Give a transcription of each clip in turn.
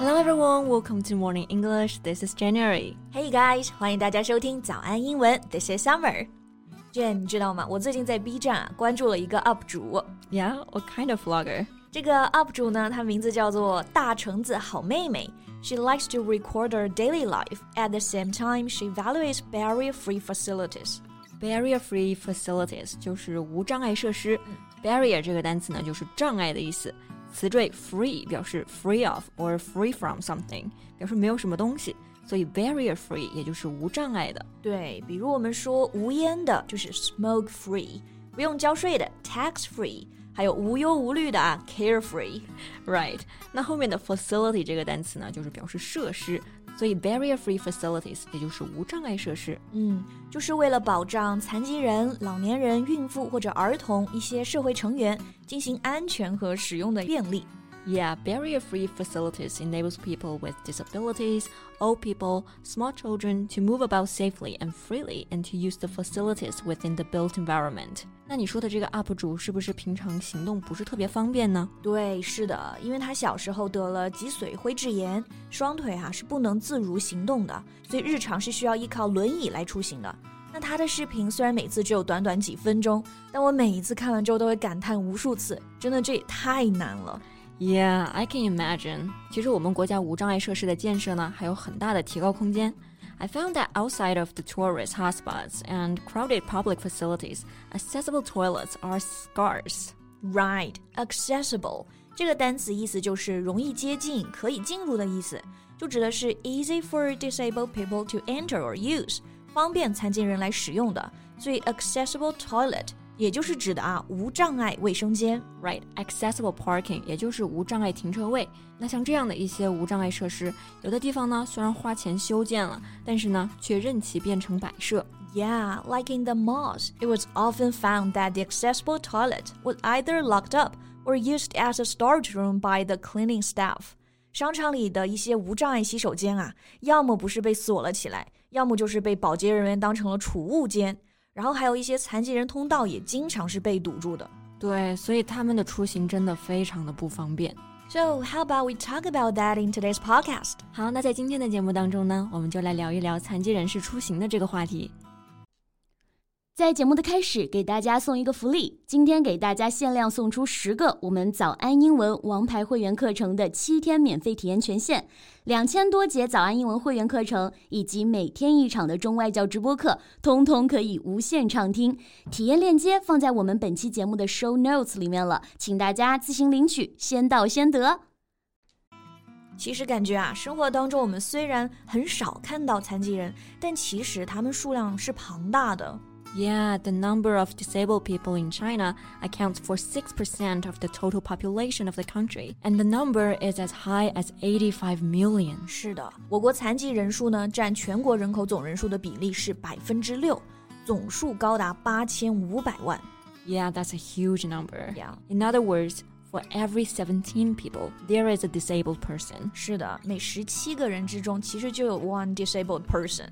Hello everyone, welcome to Morning English. This is January. Hey guys，欢迎大家收听早安英文。This is Summer. Jen，你知道吗？我最近在 B 站啊关注了一个 UP 主。Yeah, what kind of vlogger? 这个 UP 主呢，他名字叫做大橙子好妹妹。She likes to record her daily life. At the same time, she evaluates barrier-free facilities. Barrier-free facilities 就是无障碍设施。Barrier 这个单词呢，就是障碍的意思。 词缀 free 表示 free of or free from something，表示没有什么东西。所以 barrier free 也就是无障碍的。对，比如我们说无烟的，就是 smoke free；不用交税的 tax free；还有无忧无虑的啊 carefree。Right？那后面的 facility 这个单词呢，就是表示设施。所以 barrier-free facilities 也就是无障碍设施，嗯，就是为了保障残疾人、老年人、孕妇或者儿童一些社会成员进行安全和使用的便利。Yeah, barrier-free facilities enables people with disabilities, old people, small children to move about safely and freely and to use the facilities within the built environment. 那你说的这个 UP 主是不是平常行动不是特别方便呢？对，是的，因为他小时候得了脊髓灰质炎，双腿啊是不能自如行动的，所以日常是需要依靠轮椅来出行的。那他的视频虽然每次只有短短几分钟，但我每一次看完之后都会感叹无数次，真的这也太难了。Yeah, I can imagine. 其实我们国家无障碍设施的建设呢，还有很大的提高空间。I found that outside of the tourist hotspots and crowded public facilities, accessible toilets are scarce. Right, accessible 这个单词意思就是容易接近、可以进入的意思，就指的是 easy for disabled people to enter or use，方便残疾人来使用的。所以 accessible toilet 也就是指的啊无障碍卫生间，right？accessible parking 也就是无障碍停车位。那像这样的一些无障碍设施，有的地方呢虽然花钱修建了，但是呢却任其变成摆设。Yeah, like in the malls, it was often found that the accessible toilet was either locked up or used as a storage room by the cleaning staff. 商场里的一些无障碍洗手间啊，要么不是被锁了起来，要么就是被保洁人员当成了储物间。 然后还有一些残疾人通道也经常是被堵住的。对，所以他们的出行真的非常的不方便。So how about we talk about that in today's podcast？好，那在今天的节目当中呢，我们就来聊一聊残疾人士出行的这个话题。在节目的开始，给大家送一个福利。今天给大家限量送出十个我们早安英文王牌会员课程的七天免费体验权限，两千多节早安英文会员课程以及每天一场的中外教直播课，通通可以无限畅听。体验链接放在我们本期节目的 show notes 里面了，请大家自行领取，先到先得。其实感觉啊，生活当中我们虽然很少看到残疾人，但其实他们数量是庞大的。Yeah, the number of disabled people in China accounts for 6% of the total population of the country, and the number is as high as 85 million. 是的，我国残疾人数呢占全国人口总人数的比例是百分之六，总数高达八千五百万。Yeah, that's a huge number. Yeah. In other words, for every 17 people, there is a disabled person. 是的，每十七个人之中其实就有 one disabled person。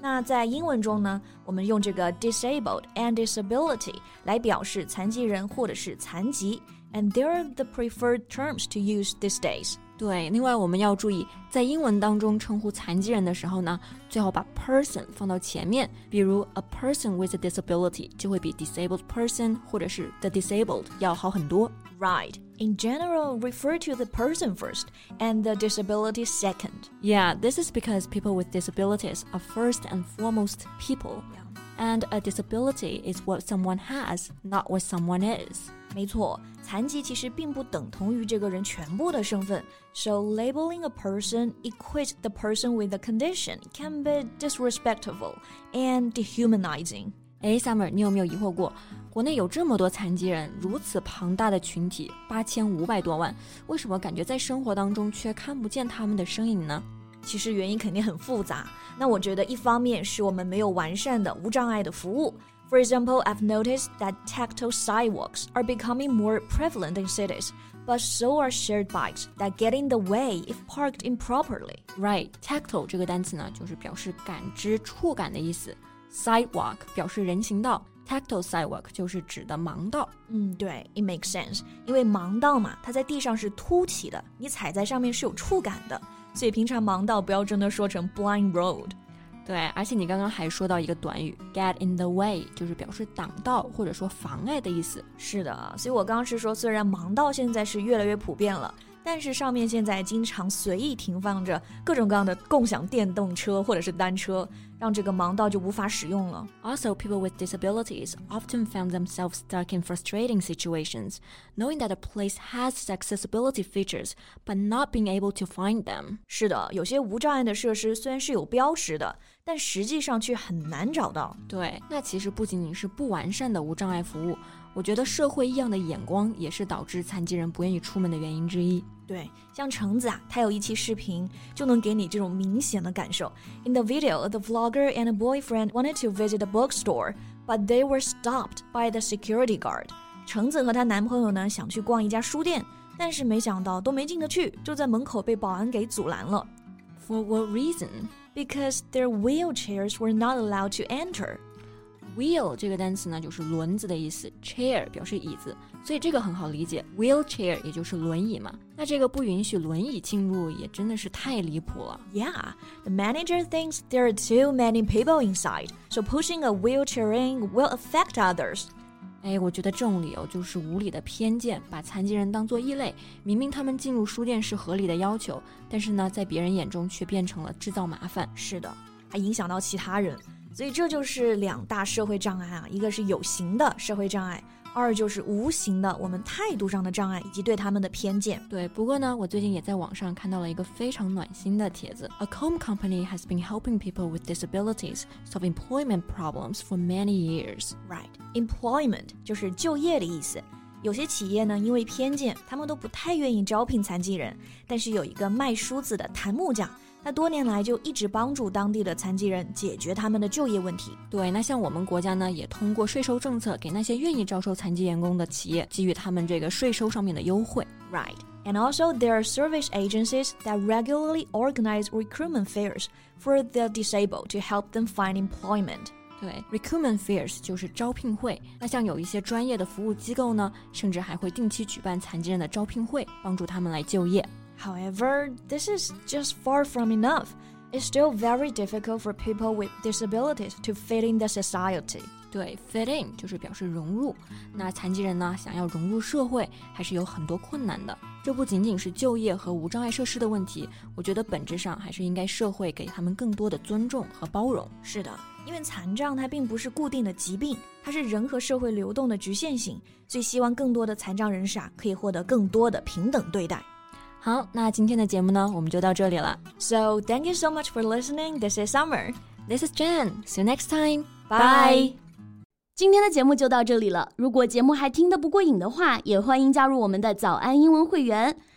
那在英文中呢，我们用这个 disabled and disability 来表示残疾人或者是残疾，and they're the preferred terms to use these days。 对，另外我们要注意，在英文当中称呼残疾人的时候呢，最好把 person 放到前面，比如 a person with a disability 就会比 disabled person 或者是 the disabled 要好很多。Right. In general, refer to the person first and the disability second. Yeah, this is because people with disabilities are first and foremost people. Yeah. And a disability is what someone has, not what someone is. 没错，残疾其实并不等同于这个人全部的身份。So labeling a person equates the person with the condition can be disrespectful and dehumanizing. 哎，Summer，你有没有疑惑过，国内有这么多残疾人，如此庞大的群体，八千五百多万，为什么感觉在生活当中却看不见他们的身影呢？其实原因肯定很复杂。那我觉得一方面是我们没有完善的无障碍的服务。For example, I've noticed that tactile sidewalks are becoming more prevalent in cities, but so are shared bikes that get in the way if parked improperly. Right, tactile 这个单词呢，就是表示感知、触感的意思。Sidewalk 表示人行道。 Tactile sidewalk 就是指的盲道。嗯，对，it makes sense，因为盲道嘛，它在地上是凸起的，你踩在上面是有触感的，所以平常盲道不要真的说成 blind road。 对，而且你刚刚还说到一个短语 get in the way，就是表示挡道或者说妨碍的意思。是的，所以我刚刚是说，虽然盲道现在是越来越普遍了。但是上面现在经常随意停放着各种各样的共享电动车或者是单车，让这个盲道就无法使用了。Also, people with disabilities often found themselves stuck in frustrating situations, knowing that a place has accessibility features, but not being able to find them. 是的，有些无障碍的设施虽然是有标识的，但实际上却很难找到。对，那其实不仅仅是不完善的无障碍服务。我觉得社会异样的眼光也是导致残疾人不愿意出门的原因之一。对，像橙子啊，他有一期视频就能给你这种明显的感受。In the video, the vlogger and a boyfriend wanted to visit a bookstore, but they were stopped by the security guard. 橙子和她男朋友呢想去逛一家书店，但是没想到都没进得去，就在门口被保安给阻拦了。For what reason? Because their wheelchairs were not allowed to enter. Wheel 这个单词呢，就是轮子的意思，chair 表示椅子，所以这个很好理解，wheelchair 也就是轮椅嘛。那这个不允许轮椅进入，也真的是太离谱了。Yeah, the manager thinks there are too many people inside, so pushing a wheelchair in will affect others. 哎，我觉得这种理由就是无理的偏见，把残疾人当做异类。明明他们进入书店是合理的要求，但是呢，在别人眼中却变成了制造麻烦。是的，还影响到其他人。所以这就是两大社会障碍啊，一个是有形的社会障碍，二就是无形的我们态度上的障碍以及对他们的偏见。对，不过呢，我最近也在网上看到了一个非常暖心的帖子。A comb company has been helping people with disabilities solve employment problems for many years. Right, employment 就是就业的意思。有些企业呢，因为偏见，他们都不太愿意招聘残疾人。但是有一个卖梳子的檀木匠。他多年来就一直帮助当地的残疾人解决他们的就业问题。对，那像我们国家呢，也通过税收政策，给那些愿意招收残疾员工的企业给予他们这个税收上面的优惠。Right. And also, there are service agencies that regularly organize recruitment fairs for the disabled to help them find employment. 对，recruitment fairs 就是招聘会。那像有一些专业的服务机构呢，甚至还会定期举办残疾人的招聘会，帮助他们来就业。However, this is just far from enough. It's still very difficult for people with disabilities to fit in the society. 对，fit in 就是表示融入。那残疾人呢，想要融入社会，还是有很多困难的。这不仅仅是就业和无障碍设施的问题，我觉得本质上还是应该社会给他们更多的尊重和包容。是的，因为残障它并不是固定的疾病，它是人和社会流动的局限性，所以希望更多的残障人士啊，可以获得更多的平等对待。好，那今天的节目呢，我们就到这里了。So thank you so much for listening. This is Summer. This is Jen. See you next time. Bye. 今天的节目就到这里了。如果节目还听得不过瘾的话，也欢迎加入我们的早安英文会员。